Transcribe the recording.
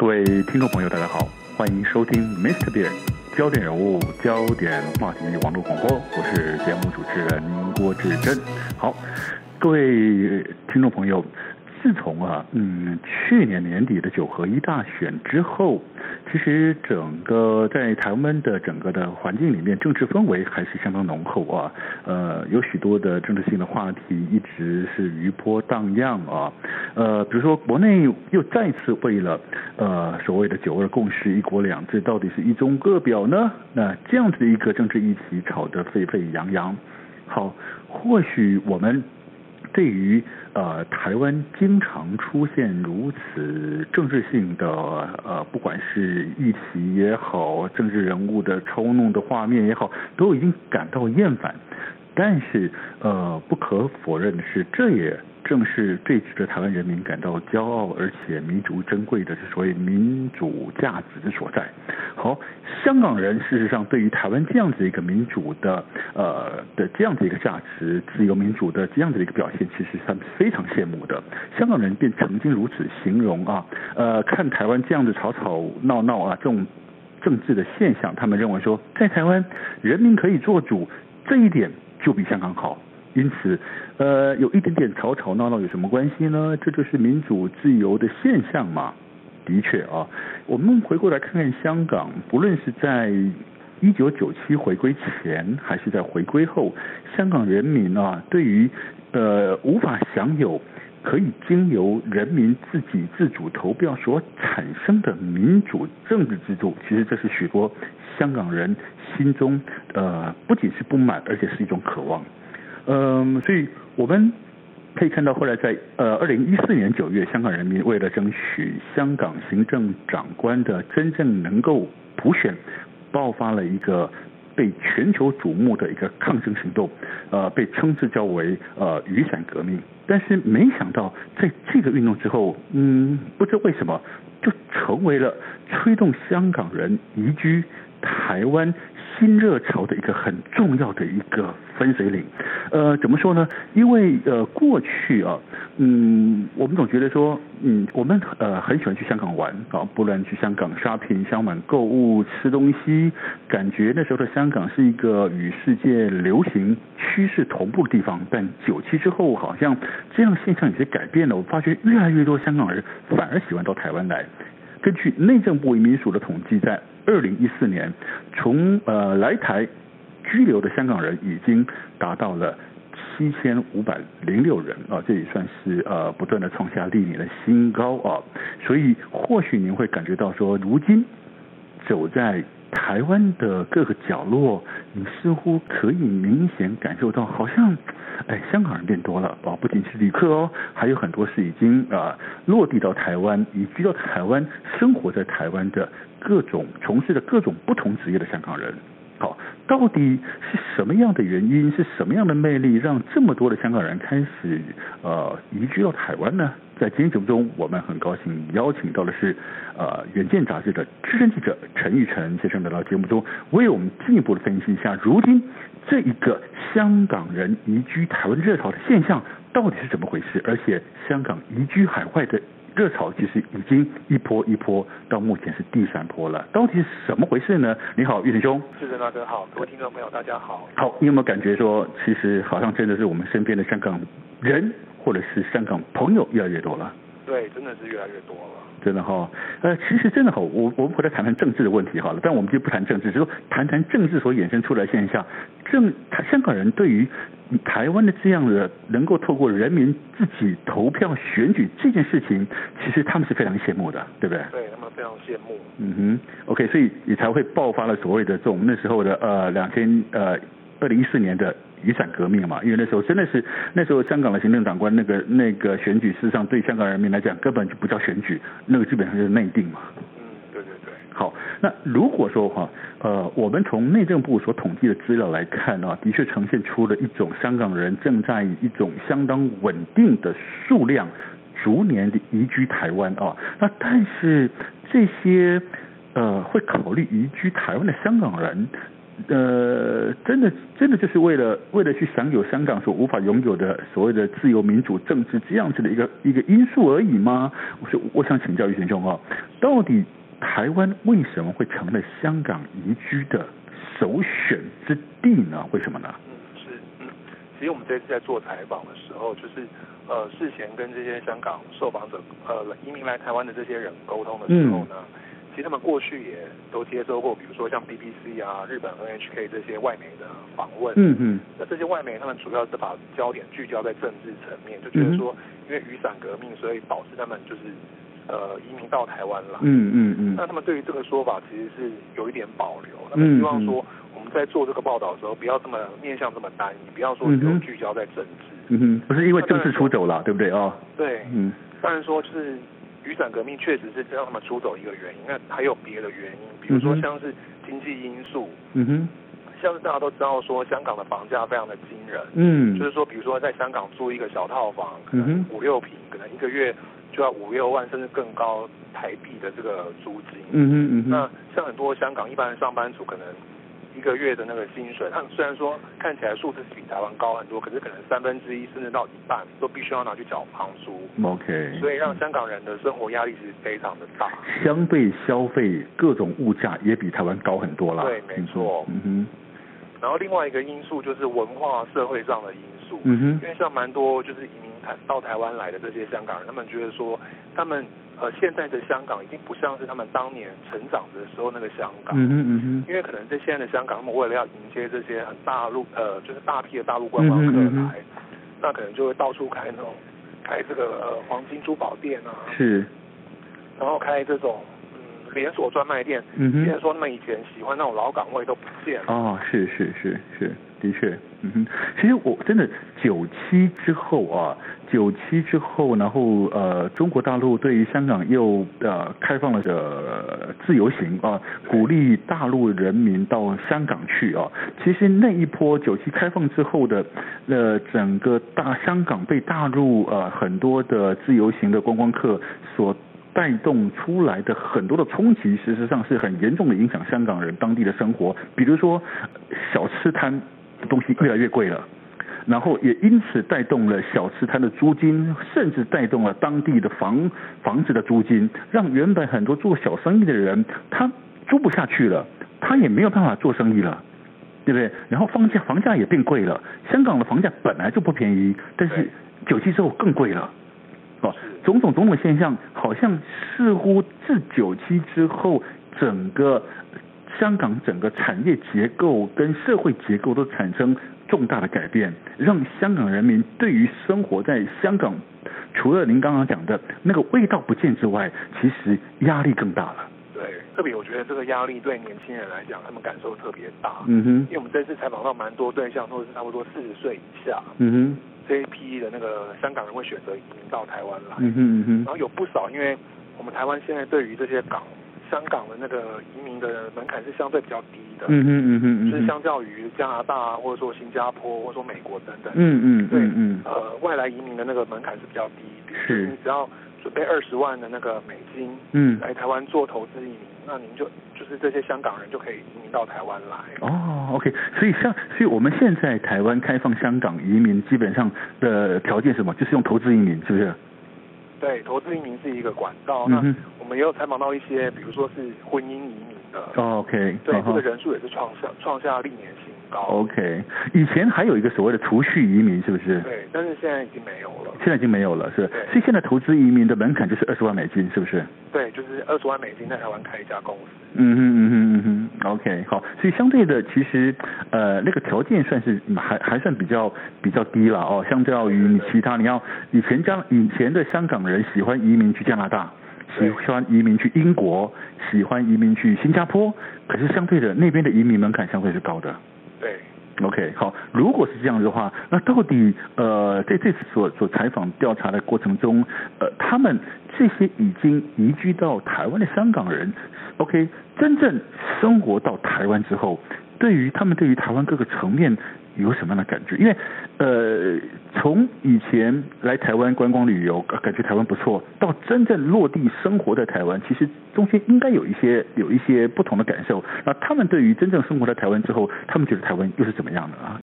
各位听众朋友，大家好，欢迎收听 Mr. Beer 焦点人物、焦点话题网络广播，我是节目主持人郭志珍。好，各位听众朋友。自从啊，嗯，去年年底的九合一大选之后，其实整个在台湾的整个的环境里面，政治氛围还是相当浓厚啊。呃，有许多的政治性的话题一直是余波荡漾啊。呃，比如说国内又再次为了呃所谓的九二共识、一国两制到底是一中各表呢？那这样子的一个政治议题吵得沸沸扬扬。好，或许我们。对于呃台湾经常出现如此政治性的呃不管是议题也好，政治人物的操弄的画面也好，都已经感到厌烦。但是呃不可否认的是，这也。正是最值得台湾人民感到骄傲，而且弥足珍贵的是所谓民主价值的所在。好，香港人事实上对于台湾这样子一个民主的呃的这样子一个价值、自由民主的这样子的一个表现，其实他们非常羡慕的。香港人便曾经如此形容啊，呃，看台湾这样子吵吵闹闹啊，这种政治的现象，他们认为说，在台湾人民可以做主，这一点就比香港好。因此，呃，有一点点吵吵闹闹有什么关系呢？这就是民主自由的现象嘛。的确啊，我们回过来看看香港，不论是在一九九七回归前，还是在回归后，香港人民啊，对于呃无法享有可以经由人民自己自主投票所产生的民主政治制度，其实这是许多香港人心中呃不仅是不满，而且是一种渴望。嗯，所以我们可以看到，后来在呃二零一四年九月，香港人民为了争取香港行政长官的真正能够普选，爆发了一个被全球瞩目的一个抗争行动，呃，被称之叫为呃雨伞革命。但是没想到，在这个运动之后，嗯，不知为什么就成为了推动香港人移居台湾新热潮的一个很重要的一个分水岭，呃，怎么说呢？因为呃，过去啊，嗯，我们总觉得说，嗯，我们呃很喜欢去香港玩啊，不论去香港 shopping、香港购物、吃东西，感觉那时候的香港是一个与世界流行趋势同步的地方。但九七之后，好像这样现象有些改变了。我发觉越来越多香港人反而喜欢到台湾来。根据内政部移民署的统计，在二零一四年，从呃来台居留的香港人已经达到了七千五百零六人啊，这也算是呃不断的创下历年的新高啊。所以或许您会感觉到说，如今走在台湾的各个角落，你似乎可以明显感受到，好像。哎，香港人变多了啊！不仅是旅客哦，还有很多是已经啊落地到台湾、移居到台湾、生活在台湾的各种从事的各种不同职业的香港人。好，到底是什么样的原因，是什么样的魅力，让这么多的香港人开始呃移居到台湾呢？在今天节目中，我们很高兴邀请到的是呃《远见》杂志的资深记者陈玉成先生来到节目中，为我们进一步的分析一下，如今这一个香港人移居台湾热潮的现象到底是怎么回事？而且，香港移居海外的热潮其实已经一波一波，到目前是第三波了，到底是什么回事呢？你好，玉成兄。是的，大哥好，各位听众朋友大家好。好，你有没有感觉说，其实好像真的是我们身边的香港人？或者是香港朋友越来越多了，对，真的是越来越多了，真的哈、哦。呃，其实真的好，我我们回来谈谈政治的问题好了，但我们就不谈政治，只说谈谈政治所衍生出来的现象。政香港人对于台湾的这样的能够透过人民自己投票选举这件事情，其实他们是非常羡慕的，对不对？对，他们非常羡慕。嗯哼，OK，所以也才会爆发了所谓的这种那时候的呃两千呃二零一四年的。雨伞革命嘛，因为那时候真的是那时候香港的行政长官那个那个选举，事实上对香港人民来讲根本就不叫选举，那个基本上就是内定嘛。嗯，对对对。好，那如果说哈，呃，我们从内政部所统计的资料来看啊，的确呈现出了一种香港人正在以一种相当稳定的数量逐年的移居台湾啊。那但是这些呃会考虑移居台湾的香港人。呃，真的真的就是为了为了去享有香港所无法拥有的所谓的自由民主政治这样子的一个一个因素而已吗？我说我想请教于贤兄哦，到底台湾为什么会成了香港移居的首选之地呢？为什么呢？嗯，是嗯，其实我们这次在做采访的时候，就是呃事前跟这些香港受访者呃移民来台湾的这些人沟通的时候呢。嗯其实他们过去也都接收过，比如说像 BBC 啊、日本 NHK 这些外媒的访问。嗯嗯。那这些外媒他们主要是把焦点聚焦在政治层面，就觉得说，因为雨伞革命，所以导致他们就是呃移民到台湾来。嗯嗯嗯。那他们对于这个说法其实是有一点保留。他们希望说我们在做这个报道的时候，不要这么面向这么单一，不要说只有聚焦在政治。嗯哼。不是因为政治出走了，对不对啊？对。嗯。当然说就是。雨伞革命确实是让他们出走一个原因，那还有别的原因，比如说像是经济因素，嗯哼，像是大家都知道说香港的房价非常的惊人，嗯，就是说比如说在香港租一个小套房，可能五六平，可能一个月就要五六万甚至更高台币的这个租金，嗯哼嗯哼，那像很多香港一般的上班族可能。一个月的那个薪水，他虽然说看起来数字是比台湾高很多，可是可能三分之一甚至到一半都必须要拿去缴房租。OK。所以让香港人的生活压力是非常的大。相对消费各种物价也比台湾高很多啦。对，没错。嗯哼。然后另外一个因素就是文化社会上的因素。嗯哼。因为像蛮多就是移民台到台湾来的这些香港人，他们觉得说他们。呃，现在的香港已经不像是他们当年成长的时候那个香港，嗯哼嗯哼，因为可能在现在的香港，他们为了要迎接这些很大陆呃，就是大批的大陆观光客来，嗯哼嗯哼，那可能就会到处开那种开这个呃黄金珠宝店啊，是，然后开这种嗯连锁专卖店，嗯哼，说他们以前喜欢那种老岗位都不见了，哦，是是是是。的确，嗯哼，其实我真的九七之后啊，九七之后，然后呃，中国大陆对于香港又呃开放了的自由行啊，鼓励大陆人民到香港去啊。其实那一波九七开放之后的呃整个大香港被大陆呃很多的自由行的观光客所带动出来的很多的冲击，事实上是很严重的影响香港人当地的生活，比如说小吃摊的。东西越来越贵了，然后也因此带动了小吃摊的租金，甚至带动了当地的房房子的租金，让原本很多做小生意的人他租不下去了，他也没有办法做生意了，对不对？然后房价房价也变贵了，香港的房价本来就不便宜，但是九七之后更贵了，哦，种种种种现象，好像似乎自九七之后整个。香港整个产业结构跟社会结构都产生重大的改变，让香港人民对于生活在香港，除了您刚刚讲的那个味道不见之外，其实压力更大了。对，特别我觉得这个压力对年轻人来讲，他们感受特别大。嗯哼，因为我们这次采访到蛮多对象，都是差不多四十岁以下。嗯哼，这一批的那个香港人会选择移民到台湾来。嗯嗯嗯，然后有不少，因为我们台湾现在对于这些港。香港的那个移民的门槛是相对比较低的，嗯嗯嗯嗯，就是相较于加拿大或者说新加坡或者说美国等等，嗯嗯对嗯呃外来移民的那个门槛是比较低，是你只要准备二十万的那个美金，嗯，来台湾做投资移民，那您就就是这些香港人就可以移民到台湾来。哦，OK，所以像所以我们现在台湾开放香港移民基本上的条件是什么？就是用投资移民，是不是？对，投资移民是一个管道。嗯、那我们也有采访到一些，比如说是婚姻移民的。哦、OK。对，这个人数也是创下创下历年新高。OK。以前还有一个所谓的储蓄移民，是不是？对，但是现在已经没有了。现在已经没有了，是。所以现在投资移民的门槛就是二十万美金，是不是？对，就是二十万美金在台湾开一家公司。嗯哼嗯哼嗯哼。OK，好。所以相对的，其实呃那个条件算是还还算比较比较低了哦，相较于你其他，你要以前将以前的香港人喜欢移民去加拿大，喜欢移民去英国，喜欢移民去新加坡，可是相对的那边的移民门槛相对是高的。对。OK，好，如果是这样子的话，那到底呃在这次所所采访调查的过程中，呃他们这些已经移居到台湾的香港人，OK，真正生活到台湾之后，对于他们对于台湾各个层面有什么样的感觉？因为呃，从以前来台湾观光旅游，感觉台湾不错，到真正落地生活在台湾，其实中间应该有一些有一些不同的感受。那他们对于真正生活在台湾之后，他们觉得台湾又是怎么样的啊？